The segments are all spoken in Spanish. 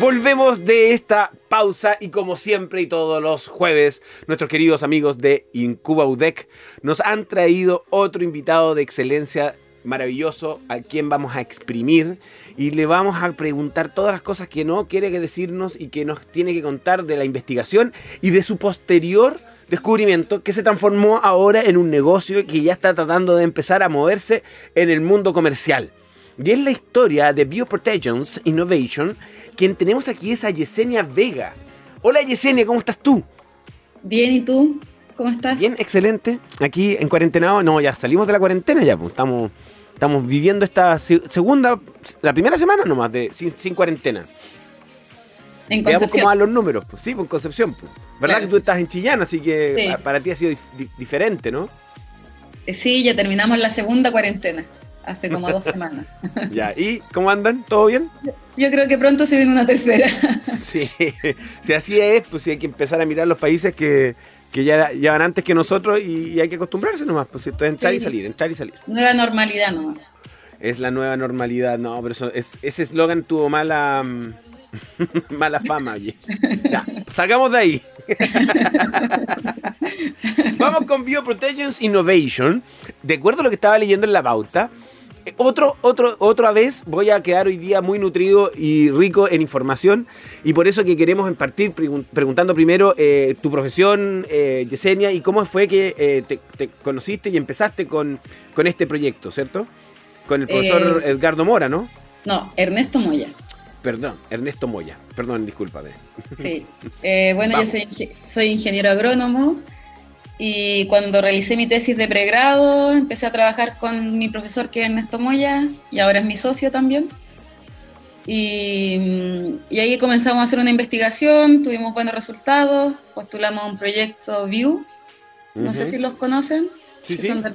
Volvemos de esta pausa y como siempre y todos los jueves, nuestros queridos amigos de Incuba UDEC nos han traído otro invitado de excelencia maravilloso a quien vamos a exprimir y le vamos a preguntar todas las cosas que no quiere decirnos y que nos tiene que contar de la investigación y de su posterior descubrimiento que se transformó ahora en un negocio que ya está tratando de empezar a moverse en el mundo comercial. Y es la historia de Bioprotections Innovation. Quien tenemos aquí es a Yesenia Vega. Hola Yesenia, ¿cómo estás tú? Bien, ¿y tú? ¿Cómo estás? Bien, excelente. Aquí en cuarentena, no, ya salimos de la cuarentena ya, pues estamos, estamos viviendo esta segunda, la primera semana nomás de sin, cuarentena. En Veamos cómo van los números, pues sí, pues, en Concepción. Pues. ¿Verdad que tú estás en Chillán, así que para, ti ha sido diferente, ¿no? Sí, ya terminamos la segunda cuarentena hace como dos semanas. ya, ¿y cómo andan? ¿Todo bien? Yo creo que pronto se viene una tercera. sí, si así es, pues sí hay que empezar a mirar los países que, que ya, ya van antes que nosotros y, hay que acostumbrarse nomás, pues esto es entrar y salir, entrar y salir. Nueva normalidad nomás. Es la nueva normalidad, no, pero eso, es, ese eslogan tuvo mala mala fama, oye. Ya, salgamos de ahí. Vamos con Bioprotections Innovation. De acuerdo a lo que estaba leyendo en la pauta, otro, otro, otra vez voy a quedar hoy día muy nutrido y rico en información y por eso que queremos partir preguntando primero eh, tu profesión, eh, Yesenia, y cómo fue que eh, te, conociste y empezaste con, con este proyecto, ¿cierto? Con el profesor Edgardo Mora, ¿no? No, Ernesto Moya. Perdón, Ernesto Moya. Perdón, discúlpame. Sí. bueno, yo soy, soy ingeniero agrónomo y cuando realicé mi tesis de pregrado, empecé a trabajar con mi profesor que es Ernesto Moya, y ahora es mi socio también. Y, ahí comenzamos a hacer una investigación, tuvimos buenos resultados, postulamos un proyecto VIEW, no sé si los conocen, sí, sí. son de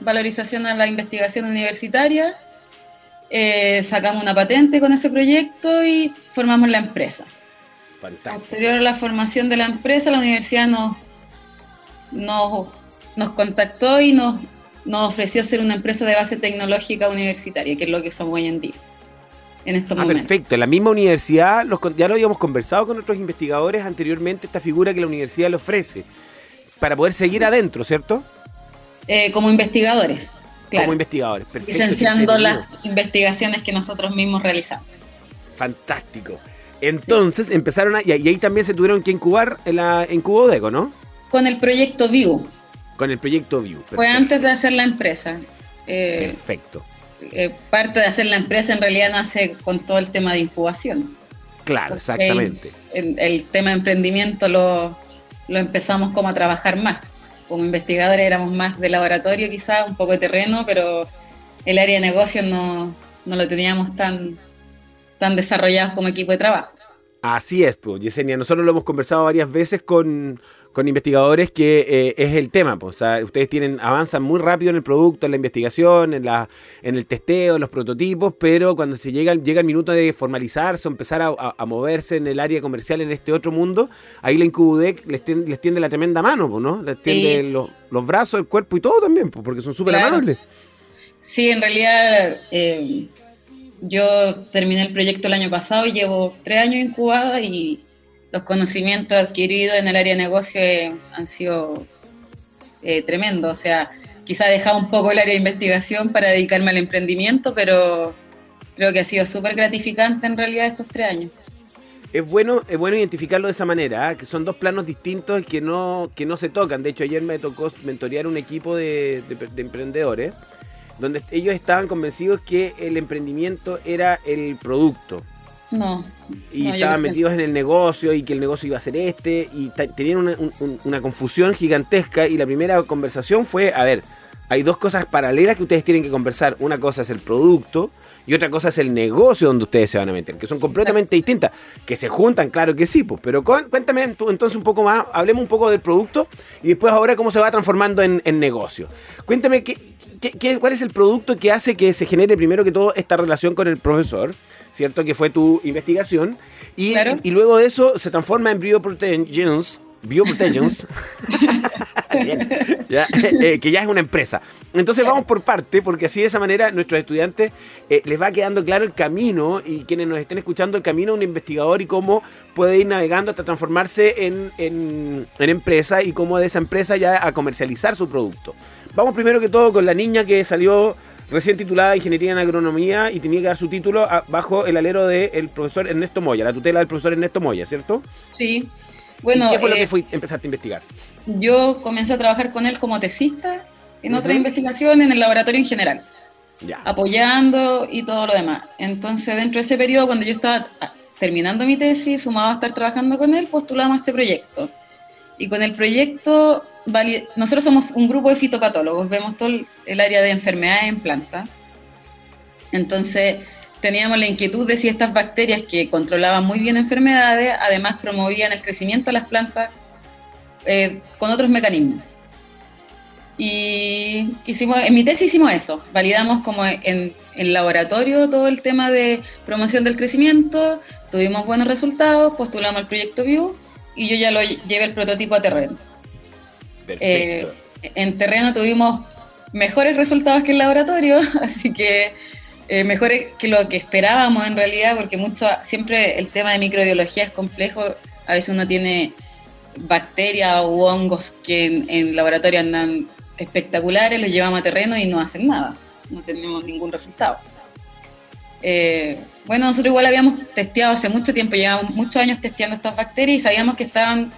valorización a la investigación universitaria. Eh, sacamos una patente con ese proyecto y formamos la empresa. Fantástico. Posterior a la formación de la empresa, la universidad nos nos, nos contactó y nos, nos ofreció ser una empresa de base tecnológica universitaria, que es lo que somos hoy en día. En estos ah, perfecto. En la misma universidad, ya lo habíamos conversado con otros investigadores anteriormente, esta figura que la universidad le ofrece, para poder seguir adentro, ¿cierto? Eh, como investigadores. Como investigadores, perfecto. Licenciando las investigaciones que nosotros mismos realizamos. Fantástico. Entonces empezaron a. Y ahí también se tuvieron que incubar en, la, en Cubodeco, ¿no? Con el proyecto View. Con el proyecto View. Fue antes de hacer la empresa. Eh, perfecto. Eh, parte de hacer la empresa en realidad nace con todo el tema de incubación. Claro, exactamente. El, tema de emprendimiento lo, empezamos como a trabajar más. Como investigadores éramos más de laboratorio quizás, un poco de terreno, pero el área de negocio no, no lo teníamos tan, tan desarrollado como equipo de trabajo. Así es, pues, Yesenia. Nosotros lo hemos conversado varias veces con, con investigadores que eh, es el tema. Pues, o sea, ustedes tienen, avanzan muy rápido en el producto, en la investigación, en, la, en el testeo, en los prototipos, pero cuando se llega, llega el minuto de formalizarse o empezar a, moverse en el área comercial en este otro mundo, ahí la Incubudec les tiende, les tiende la tremenda mano, pues, ¿no? Les tiende los, brazos, el cuerpo y todo también, pues, porque son súper amables. Sí, en realidad eh, yo terminé el proyecto el año pasado y llevo tres años incubada y los conocimientos adquiridos en el área de negocio eh, han sido eh, tremendos. O sea, quizá he dejado un poco el área de investigación para dedicarme al emprendimiento, pero creo que ha sido súper gratificante en realidad estos tres años. Es bueno, es bueno identificarlo de esa manera, ¿ah? que son dos planos distintos que no, que no se tocan. De hecho, ayer me tocó mentorear un equipo de, de emprendedores donde ellos estaban convencidos que el emprendimiento era el producto no. Y estaban metidos en el negocio y que el negocio iba a ser este y tenían una, confusión gigantesca y la primera conversación fue, a ver, hay dos cosas paralelas que ustedes tienen que conversar. Una cosa es el producto y otra cosa es el negocio donde ustedes se van a meter, que son completamente distintas. Que se juntan, claro que sí, pues, pero cuéntame entonces un poco más, hablemos un poco del producto y después ahora cómo se va transformando en, negocio. Cuéntame qué, qué, cuál es el producto que hace que se genere primero que todo esta relación con el profesor ¿cierto? Que fue tu investigación. Y, y luego de eso se transforma en Bioprotections. Bioprotections. Eh, que ya es una empresa. Entonces vamos por parte, porque así de esa manera nuestros estudiantes eh, les va quedando claro el camino y quienes nos estén escuchando el camino de un investigador y cómo puede ir navegando hasta transformarse en, en, en empresa y cómo de esa empresa ya a comercializar su producto. Vamos primero que todo con la niña que salió recién titulada Ingeniería en Agronomía y tenía que dar su título bajo el alero del profesor Ernesto Moya, la tutela del profesor Ernesto Moya, ¿cierto? Sí. Bueno, ¿Qué fue lo que eh, empezaste a investigar? Yo comencé a trabajar con él como tesista en otra investigación en el laboratorio en general, ya. apoyando y todo lo demás. Entonces, dentro de ese periodo, cuando yo estaba terminando mi tesis, sumado a estar trabajando con él, postulamos este proyecto. Y con el proyecto nosotros somos un grupo de fitopatólogos, vemos todo el área de enfermedades en planta. Entonces, teníamos la inquietud de si estas bacterias que controlaban muy bien enfermedades, además promovían el crecimiento de las plantas eh, con otros mecanismos. Y hicimos, en mi tesis hicimos eso, validamos como en el laboratorio todo el tema de promoción del crecimiento, tuvimos buenos resultados, postulamos al proyecto View y yo ya lo llevé el prototipo a terreno. Eh, en terreno tuvimos mejores resultados que en laboratorio, así que eh, mejores que lo que esperábamos en realidad, porque mucho siempre el tema de microbiología es complejo. A veces uno tiene bacterias u hongos que en, laboratorio andan espectaculares, los llevamos a terreno y no hacen nada, no tenemos ningún resultado. Eh, bueno, nosotros igual habíamos testeado hace mucho tiempo, llevamos muchos años testeando estas bacterias y sabíamos que estaban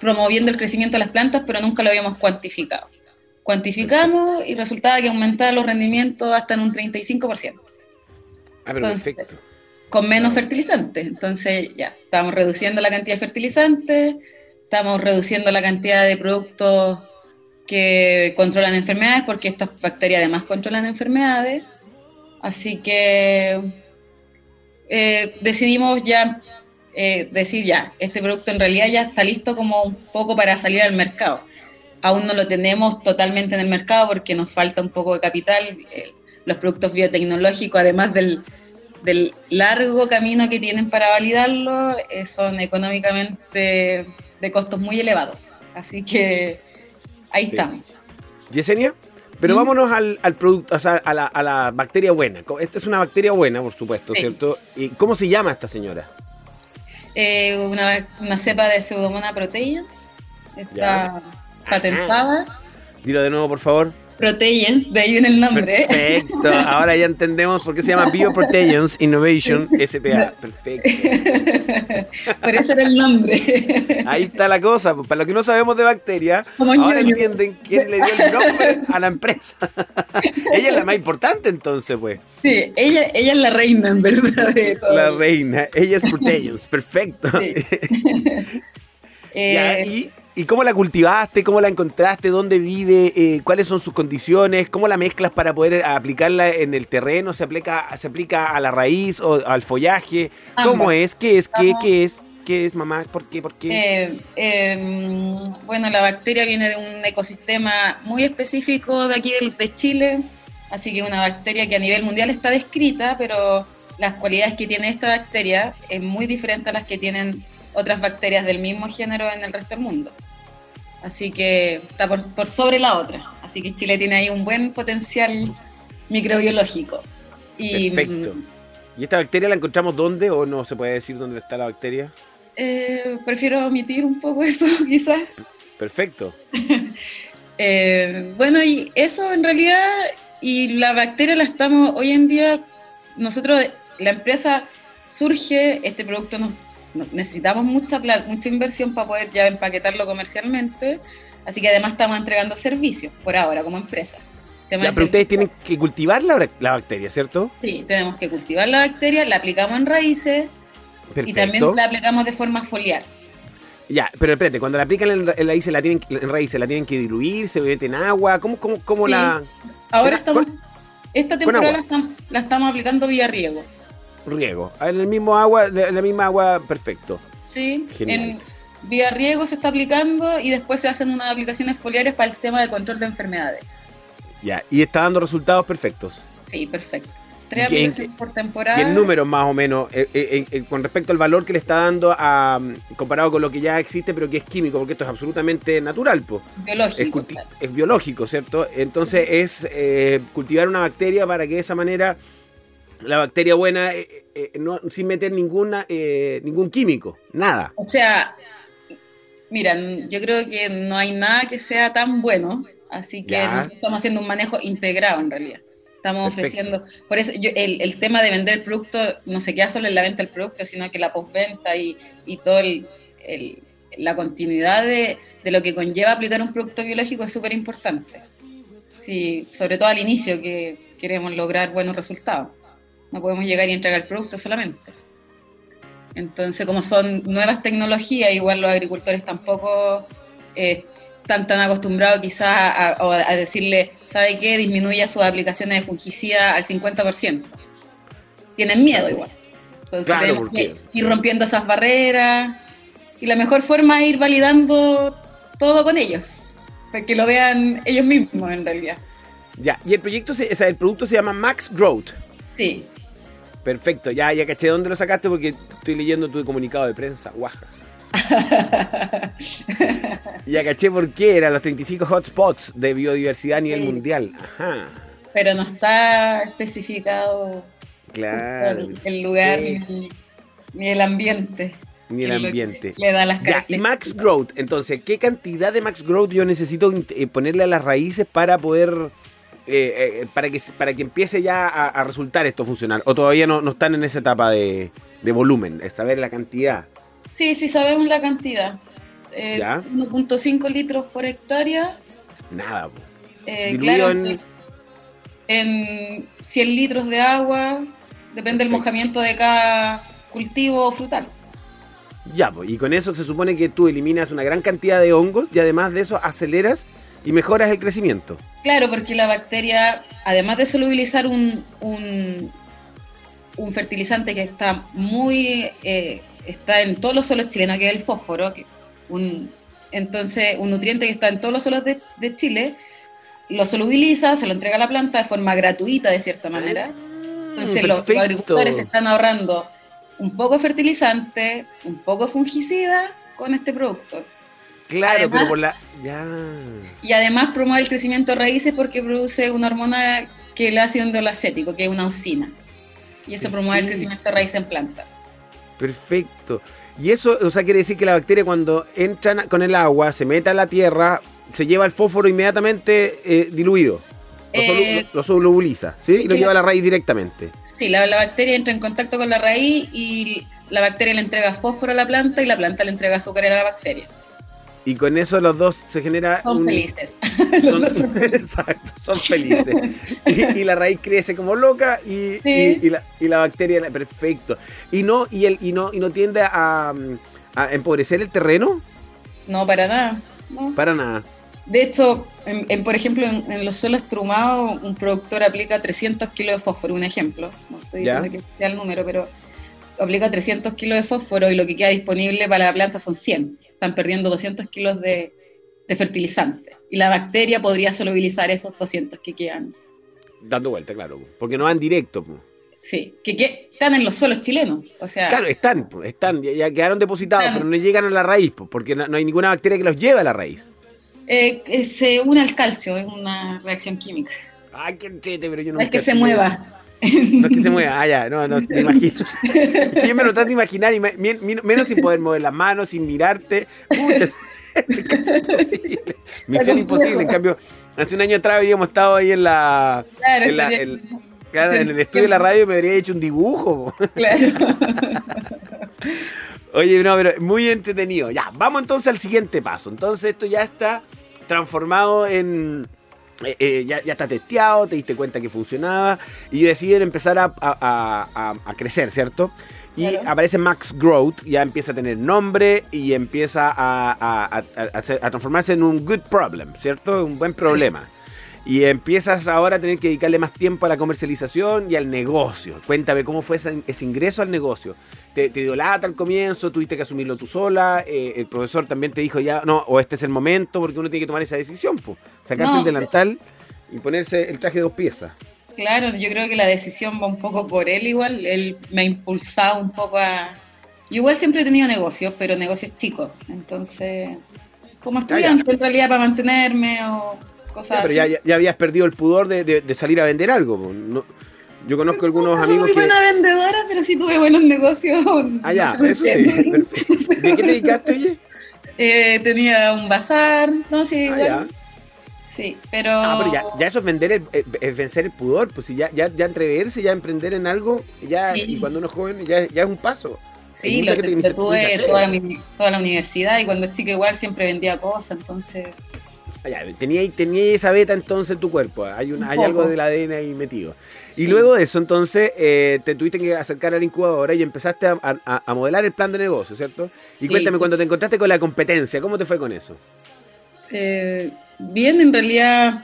promoviendo el crecimiento de las plantas, pero nunca lo habíamos cuantificado. Cuantificamos y resultaba que aumentaba los rendimientos hasta en un 35%. Ah, pero perfecto. Con menos fertilizantes. Entonces, ya, estamos reduciendo la cantidad de fertilizantes, estamos reduciendo la cantidad de productos que controlan enfermedades, porque estas bacterias además controlan enfermedades. Así que eh, decidimos ya eh, decir ya, este producto en realidad ya está listo como un poco para salir al mercado. Aún no lo tenemos totalmente en el mercado porque nos falta un poco de capital. Eh, los productos biotecnológicos, además del, del, largo camino que tienen para validarlo, eh, son económicamente de costos muy elevados. Así que ahí estamos. Yesenia, pero ¿Mm? vámonos al, al, producto, o sea, a la, a la, bacteria buena. Esta es una bacteria buena, por supuesto, ¿cierto? ¿Y cómo se llama esta señora? eh, una, una, cepa de Pseudomonas proteins. Está patentada. Dilo de nuevo, por favor. Proteins, de ahí viene el nombre. Perfecto, ahora ya entendemos por qué se llama Bioproteins Innovation SPA. Perfecto. Por eso era el nombre. Ahí está la cosa, pues, para los que no sabemos de bacteria, ahora entienden quién le dio el nombre a la empresa. ella es la más importante entonces, pues. Sí, ella, ella es la reina, en verdad. La reina, ella es Proteins, perfecto. Sí. ya, y ¿Y cómo la cultivaste? ¿Cómo la encontraste? ¿Dónde vive? Eh, ¿Cuáles son sus condiciones? ¿Cómo la mezclas para poder aplicarla en el terreno? ¿Se aplica, se aplica a la raíz o al follaje? ¿Cómo es? ¿Qué es? ¿Qué, ¿Qué es? ¿Qué es, mamá? ¿Por qué? ¿Por qué? Eh, em, bueno, la bacteria viene de un ecosistema muy específico de aquí de Chile, así que una bacteria que a nivel mundial está descrita, pero las cualidades que tiene esta bacteria es muy diferente a las que tienen otras bacterias del mismo género en el resto del mundo. Así que está por, sobre la otra. Así que Chile tiene ahí un buen potencial microbiológico. Y, Perfecto. ¿Y esta bacteria la encontramos dónde o no se puede decir dónde está la bacteria? Eh, prefiero omitir un poco eso, quizás. Perfecto. Eh, bueno, y eso en realidad, y la bacteria la estamos, hoy en día, nosotros, la empresa surge, este producto nos necesitamos mucha mucha inversión para poder ya empaquetarlo comercialmente, así que además estamos entregando servicios por ahora como empresa. pero ustedes tienen que cultivar la, bacteria, ¿cierto? Sí, tenemos que cultivar la bacteria, la aplicamos en raíces y también la aplicamos de forma foliar. Ya, pero espérate, cuando la aplican en, raíces, la tienen, en raíces, la tienen que diluir, se mete en agua, ¿cómo, cómo, cómo la...? Ahora estamos, esta temporada la estamos aplicando vía riego riego. En el mismo agua, en la misma agua, perfecto. Sí, en vía riego se está aplicando y después se hacen unas aplicaciones foliares para el tema de control de enfermedades. Ya, y está dando resultados perfectos. Sí, perfecto. tres aplicaciones por temporada. Y en números más o menos, eh, eh, eh, con respecto al valor que le está dando a, comparado con lo que ya existe, pero que es químico, porque esto es absolutamente natural. Po. Biológico. Es, biológico, ¿cierto? Entonces es cultivar una bacteria para que de esa manera la bacteria buena, no, sin meter ninguna, ningún químico, nada. O sea, miran, yo creo que no hay nada que sea tan bueno, así que nosotros estamos haciendo un manejo integrado en realidad. Estamos ofreciendo, por eso el, el, tema de vender el producto no se queda solo en la venta del producto, sino que la postventa y, y todo el, la continuidad de, de, lo que conlleva aplicar un producto biológico es súper importante. Sí, sobre todo al inicio que queremos lograr buenos resultados. No podemos llegar y entregar el producto solamente. Entonces, como son nuevas tecnologías, igual los agricultores tampoco eh, están tan acostumbrados quizás a, decirle, ¿sabe qué? Disminuya sus aplicaciones de fungicida al 50%. Tienen miedo igual. Entonces ir rompiendo esas barreras y la mejor forma es ir validando todo con ellos, para que lo vean ellos mismos en realidad. Ya, y el proyecto, o sea, el producto se llama Max Growth. Sí. Perfecto, ya, ya caché dónde lo sacaste porque estoy leyendo tu comunicado de prensa. Guaja. ya caché por qué eran los 35 hotspots de biodiversidad a nivel mundial. Ajá. Pero no está especificado claro, el, lugar ni, el ambiente. Ni el ambiente. Le da las ya, y Max Growth, entonces, ¿qué cantidad de Max Growth yo necesito eh, ponerle a las raíces para poder eh, eh, para, que, para que empiece ya a, resultar esto funcional? ¿O todavía no, no están en esa etapa de, de volumen, saber la cantidad? Sí, sí sabemos la cantidad. Eh, 1.5 litros por hectárea. Nada. Eh, claro, en... en 100 litros de agua, depende del mojamiento de cada cultivo frutal. Ya, pues, y con eso se supone que tú eliminas una gran cantidad de hongos y además de eso aceleras y mejoras el crecimiento. Claro, porque la bacteria, además de solubilizar un, un, un fertilizante que está muy eh, está en todos los suelos chilenos, que es el fósforo, que un, entonces un nutriente que está en todos los suelos de, Chile, lo solubiliza, se lo entrega a la planta de forma gratuita de cierta manera. Entonces los, agricultores están ahorrando un poco fertilizante, un poco fungicida con este producto. Claro, pero por la. Ya. Y además promueve el crecimiento de raíces porque produce una hormona que es el ácido endolacético, que es una usina. Y eso promueve el crecimiento de raíces en planta. Perfecto. Y eso, o sea, quiere decir que la bacteria cuando entra con el agua, se mete a la tierra, se lleva el fósforo inmediatamente eh, diluido. Lo, solubiliza, ¿sí? Y lo lleva a la raíz directamente. Sí, la, bacteria entra en contacto con la raíz y la bacteria le entrega fósforo a la planta y la planta le entrega azúcar a la bacteria. Y con eso los dos se genera. Son felices. Son, exacto, son felices. Y, la raíz crece como loca y, y, la, y, la, bacteria. Perfecto. Y no, y el, y no, y no tiende a, a empobrecer el terreno. No, para nada. Para nada. De hecho, en, por ejemplo, en, los suelos trumados, un productor aplica 300 kilos de fósforo, un ejemplo. No estoy diciendo que sea el número, pero aplica 300 kilos de fósforo y lo que queda disponible para la planta son 100 están perdiendo 200 kilos de, fertilizante. Y la bacteria podría solubilizar esos 200 que quedan. Dando vuelta, claro, porque no van directo. Sí, que, están en los suelos chilenos. O sea, claro, están, están, ya, quedaron depositados, pero no llegan a la raíz, porque no, hay ninguna bacteria que los lleve a la raíz. Eh, se une al calcio, es una reacción química. Ay, qué chete, pero yo no. Es que se mueva. No es que se mueva, ah, ya, no, no, te imagino. yo me lo trato de imaginar, y menos sin poder mover las manos, sin mirarte. Muchas. es imposible. Misión imposible. En cambio, hace un año atrás habíamos estado ahí en la. Claro, en, en el estudio de la radio y me habría hecho un dibujo. Claro. Oye, no, pero muy entretenido. Ya, vamos entonces al siguiente paso. Entonces, esto ya está transformado en eh, eh, ya, está testeado, te diste cuenta que funcionaba y deciden empezar a, crecer, ¿cierto? Y aparece Max Growth, ya empieza a tener nombre y empieza a, transformarse en un good problem, ¿cierto? Un buen problema. Y empiezas ahora a tener que dedicarle más tiempo a la comercialización y al negocio. Cuéntame cómo fue ese, ingreso al negocio. ¿Te, dio lata al comienzo? ¿Tuviste que asumirlo tú sola? Eh, ¿El profesor también te dijo ya, no, o este es el momento? Porque uno tiene que tomar esa decisión, pues. Sacarse el delantal y ponerse el traje de dos piezas. Claro, yo creo que la decisión va un poco por él igual. Él me ha impulsado un poco a... Yo igual siempre he tenido negocios, pero negocios chicos. Entonces, como estudiante en realidad para mantenerme o cosas pero así. Ya, ya, habías perdido el pudor de, de, de salir a vender algo. No, yo conozco algunos no, amigos muy que... buena vendedora, pero sí tuve buenos negocios. Ah, ya, no eso sí. ¿De qué te dedicaste, oye? Eh, tenía un bazar, no sé, ah, igual. Sí, pero... Ah, pero ya, ya, eso es vender el, es vencer el pudor, pues si ya, ya, ya atreverse, ya emprender en algo, ya, sí. y cuando uno es joven, ya, ya es un paso. Sí, lo, lo tuve toda la, toda la universidad y cuando chica igual siempre vendía cosas, entonces... Ah, tenía, tenía esa beta entonces en tu cuerpo, hay, una, hay algo del ADN ahí metido. Sí. Y luego de eso, entonces, eh, te tuviste que acercar a la incubadora y empezaste a, a, a, modelar el plan de negocio, ¿cierto? Y sí. cuéntame, cuando te encontraste con la competencia, ¿cómo te fue con eso? Eh, bien, en realidad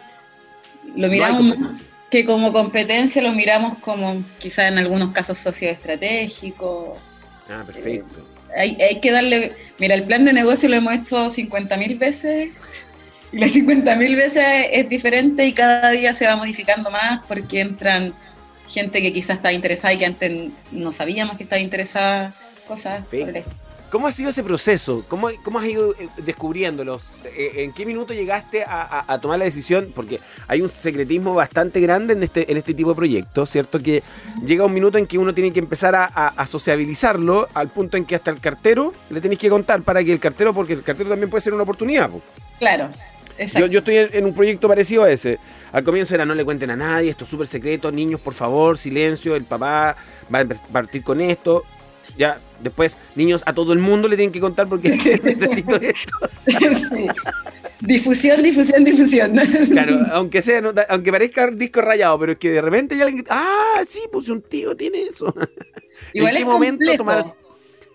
lo miramos no que como competencia lo miramos como quizás en algunos casos socioestratégico. Ah, perfecto. Eh, hay, hay, que darle, mira, el plan de negocio lo hemos hecho 50 mil veces y las 50 mil veces es diferente y cada día se va modificando más porque entran gente que quizás está interesada y que antes no sabíamos que estaba interesada, cosas. ¿Cómo ha sido ese proceso? ¿Cómo, cómo has ido eh, descubriéndolos? Eh, ¿En qué minuto llegaste a, a, a, tomar la decisión? Porque hay un secretismo bastante grande en este, en este tipo de proyectos, ¿cierto? Que llega un minuto en que uno tiene que empezar a, a, sociabilizarlo al punto en que hasta el cartero le tenéis que contar para que el cartero, porque el cartero también puede ser una oportunidad. Po. Claro. Yo, yo, estoy en, un proyecto parecido a ese. Al comienzo era no le cuenten a nadie, esto es súper secreto, niños por favor, silencio, el papá va a partir con esto. Ya, después, niños, a todo el mundo le tienen que contar porque necesito esto. Sí. Difusión, difusión, difusión. Claro, aunque sea, no, aunque parezca disco rayado, pero es que de repente ya alguien, ah, sí, pues un tío tiene eso. Igual es complejo. Tomar?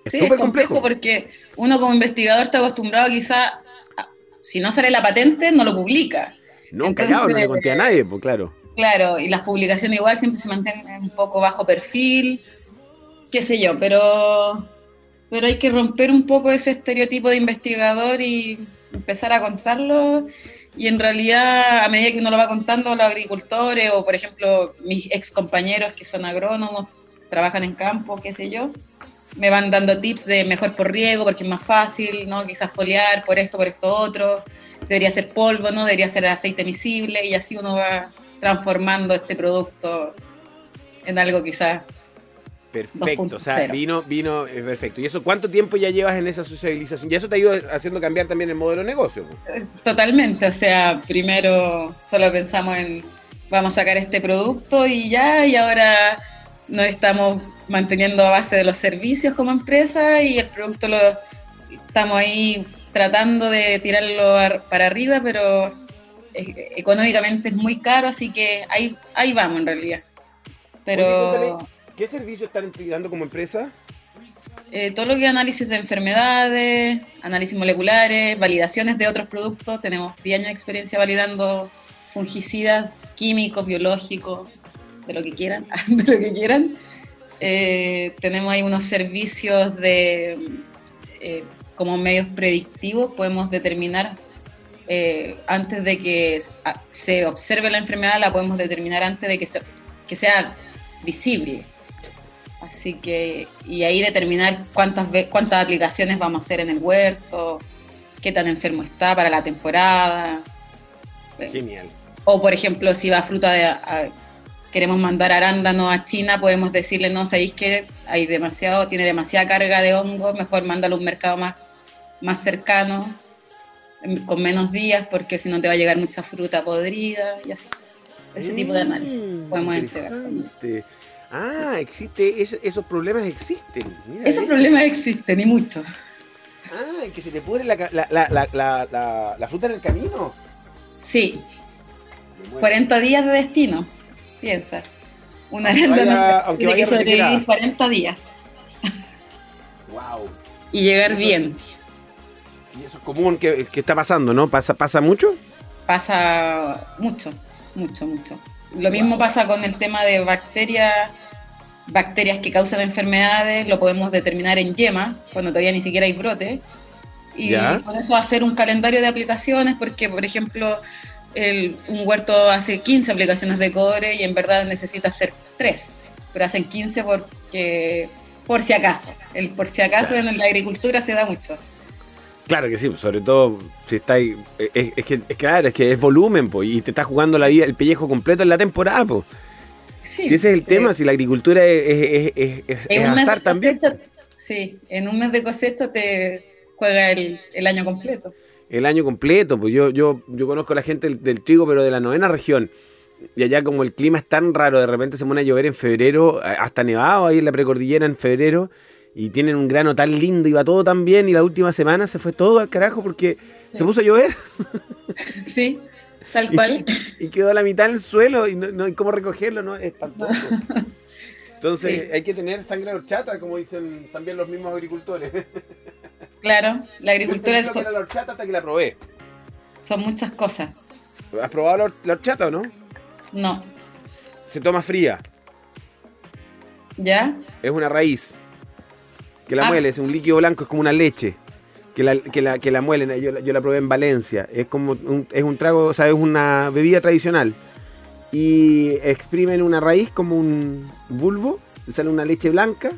Es sí, es complejo, complejo porque uno como investigador está acostumbrado quizá, si no sale la patente, no lo publica. No, Entonces, callado, no le conté a nadie, pues claro. Claro, y las publicaciones igual siempre se mantienen un poco bajo perfil, qué sé yo, pero, pero hay que romper un poco ese estereotipo de investigador y empezar a contarlo. Y en realidad, a medida que uno lo va contando, los agricultores o, por ejemplo, mis ex compañeros que son agrónomos, trabajan en campo, qué sé yo, me van dando tips de mejor por riego, porque es más fácil, ¿no? Quizás foliar por esto, por esto otro. Debería ser polvo, ¿no? Debería ser aceite miscible y así uno va transformando este producto en algo quizás Perfecto, o sea, vino, vino, eh, perfecto. ¿Y eso cuánto tiempo ya llevas en esa socialización? ¿Y eso te ha ido haciendo cambiar también el modelo de negocio? Totalmente, o sea, primero solo pensamos en vamos a sacar este producto y ya, y ahora nos estamos manteniendo a base de los servicios como empresa y el producto lo estamos ahí tratando de tirarlo para arriba, pero económicamente es muy caro, así que ahí, ahí vamos en realidad. Pero... ¿Qué servicios están integrando como empresa? Eh, todo lo que es análisis de enfermedades, análisis moleculares, validaciones de otros productos. Tenemos 10 años de experiencia validando fungicidas, químicos, biológicos, de lo que quieran, de lo que quieran. Eh, tenemos ahí unos servicios de eh, como medios predictivos, podemos determinar eh, antes de que se observe la enfermedad, la podemos determinar antes de que sea visible. Así que, y ahí determinar cuántas, cuántas aplicaciones vamos a hacer en el huerto, qué tan enfermo está para la temporada. Genial. O, por ejemplo, si va fruta de. A, queremos mandar arándano a China, podemos decirle, no, sabéis que hay demasiado, tiene demasiada carga de hongo, mejor mándalo a un mercado más, más cercano, con menos días, porque si no te va a llegar mucha fruta podrida y así. Ese mm, tipo de análisis podemos entregar. Ah, existe, es, esos problemas existen. Mira, esos eh. problemas existen y mucho. Ah, que se te pudre la, la, la, la, fruta en el camino. Sí. 40 días de destino, piensa. Una aunque vaya, aunque que sobrevivir 40 días. Wow. Y llegar eso, bien. Y eso es común que, que, está pasando, ¿no? ¿Pasa, ¿Pasa mucho? Pasa mucho, mucho, mucho. Lo mismo pasa con el tema de bacterias, bacterias que causan enfermedades, lo podemos determinar en yema, cuando todavía ni siquiera hay brote. Y ¿Ya? con eso hacer un calendario de aplicaciones, porque, por ejemplo, un huerto hace 15 aplicaciones de cobre y en verdad necesita hacer 3, pero hacen 15 porque por si acaso. El por si acaso en la agricultura se da mucho. Claro que sí, sobre todo si está ahí, es, que es claro, es que es volumen, pues, y te está jugando la vida, el pellejo completo en la temporada, pues. Sí, si ese es el tema, si la agricultura es, es azar también. sí, en un mes de cosecha te juega el, año completo. El año completo, pues yo, yo, yo conozco a la gente del, trigo, pero de la novena región. Y allá como el clima es tan raro, de repente se pone a llover en febrero, hasta nevado ahí en la precordillera en febrero, y tienen un grano tan lindo y va todo tan bien, y la última semana se fue todo al carajo porque se puso a llover. Sí, tal cual. Y, quedó a la mitad del suelo y no, hay cómo recogerlo, ¿no? Es espantoso. Entonces hay que tener sangre horchata, como dicen también los mismos agricultores. Claro, la agricultura es... la horchata hasta que la probé. Son muchas cosas. ¿Has probado la horchata o no? No. Se toma fría. ¿Ya? Es una raíz. Que la ah. muele, es un líquido blanco, es como una leche. Que la, que la, que la muelen, yo, yo, la probé en Valencia. Es como un, es un trago, o sea, es una bebida tradicional. Y exprimen una raíz como un bulbo, sale una leche blanca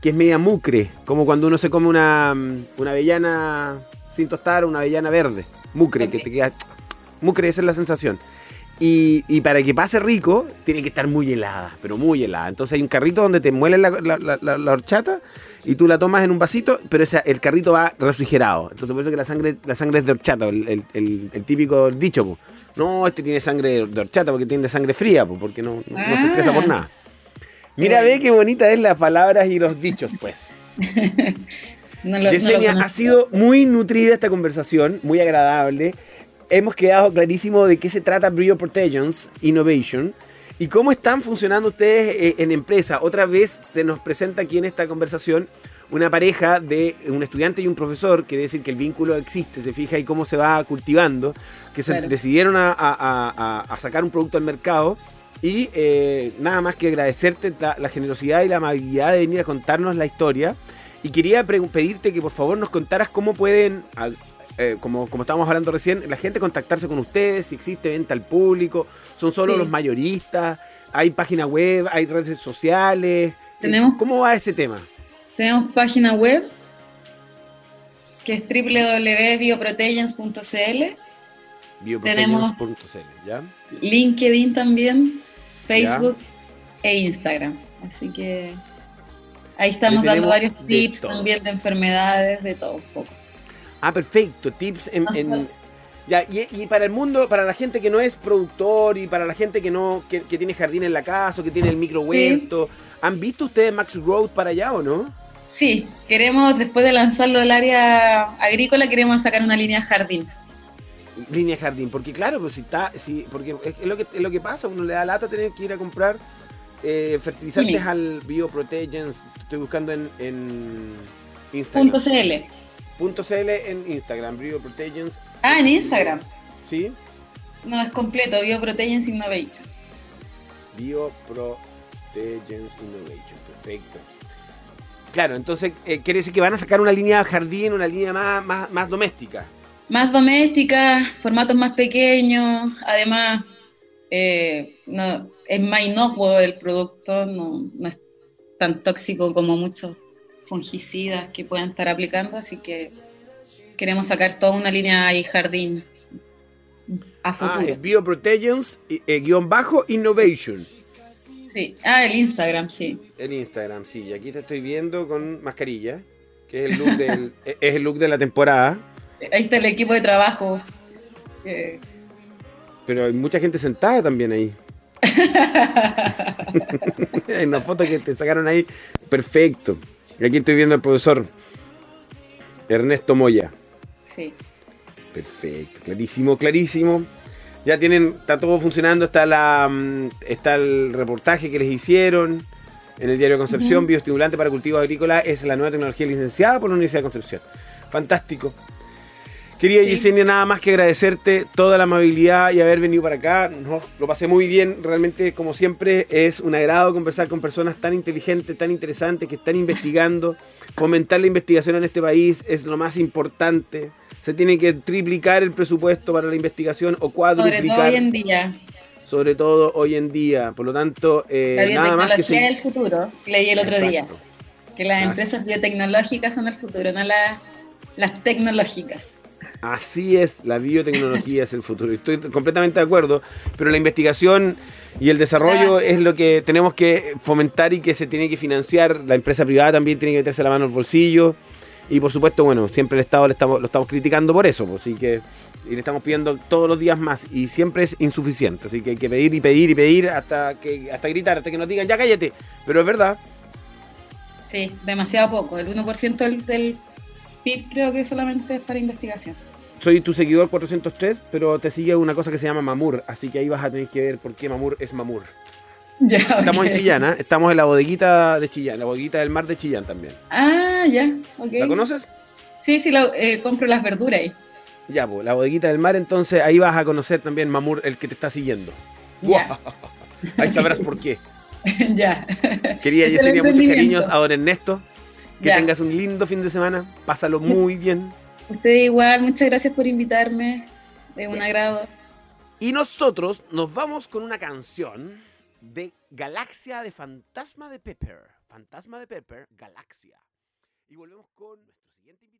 que es media mucre, como cuando uno se come una, una avellana sin tostar, una avellana verde, mucre, que te queda... Mucre, esa es la sensación. Y, y, para que pase rico, tiene que estar muy helada, pero muy helada. Entonces hay un carrito donde te muelen la, la, la, horchata y tú la tomas en un vasito, pero ese, el carrito va refrigerado. Entonces por eso que la sangre, la sangre es de horchata, el, el, el, típico dicho. No, este tiene sangre de horchata porque tiene sangre fría, porque no, no, no se estresa por ah. nada. Mira, ve qué bonita es las palabras y los dichos, pues. Yesenia, ha sido muy nutrida esta conversación, muy agradable. Hemos quedado clarísimo de qué se trata Brio Protections Innovation y cómo están funcionando ustedes eh, en empresa. Otra vez se nos presenta aquí en esta conversación una pareja de un estudiante y un profesor, quiere decir que el vínculo existe, se fija y cómo se va cultivando, que se decidieron a sacar un producto al mercado y eh, nada más que agradecerte la, generosidad y la amabilidad de venir a contarnos la historia. Y quería pedirte que por favor nos contaras cómo pueden, eh, como, como estábamos hablando recién, la gente contactarse con ustedes, si existe venta al público, son solo los mayoristas, hay página web, hay redes sociales. ¿Tenemos, ¿Cómo va ese tema? Tenemos página web que es www.bioprotegens.cl. Bioprotegens.cl, ¿ya? LinkedIn también. Facebook e Instagram. Así que ahí estamos dando varios tips también de enfermedades, de todo un poco. Ah, perfecto. Tips en, ya, y, para el mundo, para la gente que no es productor y para la gente que no que, tiene jardín en la casa o que tiene el micro huerto, ¿han visto ustedes Max Road para allá o no? Sí, queremos, después de lanzarlo al área agrícola, queremos sacar una línea jardín línea jardín. Porque claro, pues si está, si, porque es, lo que es lo que pasa, uno le da lata tener que ir a comprar eh, fertilizantes al Bioprotegens. Estoy buscando en, en Instagram. .cl. .cl en Instagram, Bioprotegens. Ah, en Instagram. Sí. No, es completo, Bioprotegens Innovation. Bioprotegens Innovation, perfecto. Claro, entonces eh, quiere decir que van a sacar una línea jardín, una línea más, más, más doméstica más doméstica, formatos más pequeños, además eh, no, es más inocuo el producto, no, es tan tóxico como muchos fungicidas que puedan estar aplicando, así que queremos sacar toda una línea ahí jardín a ah, futuro. Ah, es Bioprotegens, eh, guion bajo, Innovation. Sí, ah, el Instagram, sí. El Instagram, sí, y aquí te estoy viendo con mascarilla, que es el look, del, es el look de la temporada. Ahí está el equipo de trabajo. Pero hay mucha gente sentada también ahí. hay una foto que te sacaron ahí. Perfecto. Y aquí estoy viendo al profesor Ernesto Moya. Sí. Perfecto. Clarísimo, clarísimo. Ya tienen, está todo funcionando, está la mm, está el reportaje que les hicieron en el diario Concepción, bioestimulante para cultivos agrícolas, es la nueva tecnología licenciada por la Universidad de Concepción. Fantástico. Quería Yesenia, nada más que agradecerte toda la amabilidad y haber venido para acá. lo pasé muy bien. Realmente, como siempre, es un agrado conversar con personas tan inteligentes, tan interesantes, que están investigando, fomentar la investigación en este país es lo más importante. Se tiene que triplicar el presupuesto para la investigación o cuadruplicar. Sobre todo hoy en día. Sobre todo hoy en día. Por lo tanto, eh, nada más que... es el futuro, leí el otro día. Que las empresas biotecnológicas son el futuro, no las tecnológicas. Así es, la biotecnología es el futuro. Estoy completamente de acuerdo, pero la investigación y el desarrollo es lo que tenemos que fomentar y que se tiene que financiar. La empresa privada también tiene que meterse la mano al bolsillo. Y por supuesto, bueno, siempre el Estado le estamos, lo estamos criticando por eso, pues, así que y le estamos pidiendo todos los días más y siempre es insuficiente, así que hay que pedir y pedir y pedir hasta que hasta gritar, hasta que nos digan ya cállate, pero es verdad. Sí, demasiado poco, el 1% del, del PIB creo que solamente es para investigación soy tu seguidor 403, pero te sigue una cosa que se llama Mamur, así que ahí vas a tener que ver por qué Mamur es Mamur. Ya, estamos en Chillán, ¿eh? estamos en la bodeguita de Chillán, la bodeguita del mar de Chillán también. Ah, ya, ok. ¿La conoces? Sí, sí, eh, compro las verduras ahí. Ya, pues, la bodeguita del mar, entonces ahí vas a conocer también Mamur, el que te está siguiendo. Ya. Ahí sabrás por qué. ya. Quería Yesenia, muchos cariños a don Ernesto. Que tengas un lindo fin de semana. Pásalo muy bien. Usted igual, muchas gracias por invitarme. Es un agrado. Y nosotros nos vamos con una canción de Galaxia de Fantasma de Pepper. Fantasma de Pepper, Galaxia. Y volvemos con nuestro siguiente invitado.